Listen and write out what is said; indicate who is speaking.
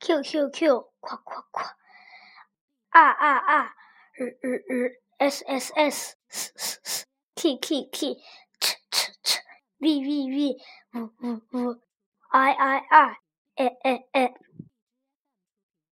Speaker 1: q q q，夸夸夸，啊啊啊，日日日，s s s，斯斯斯，k k k，吃吃吃，v v v，呜呜呜，i i i，诶诶诶。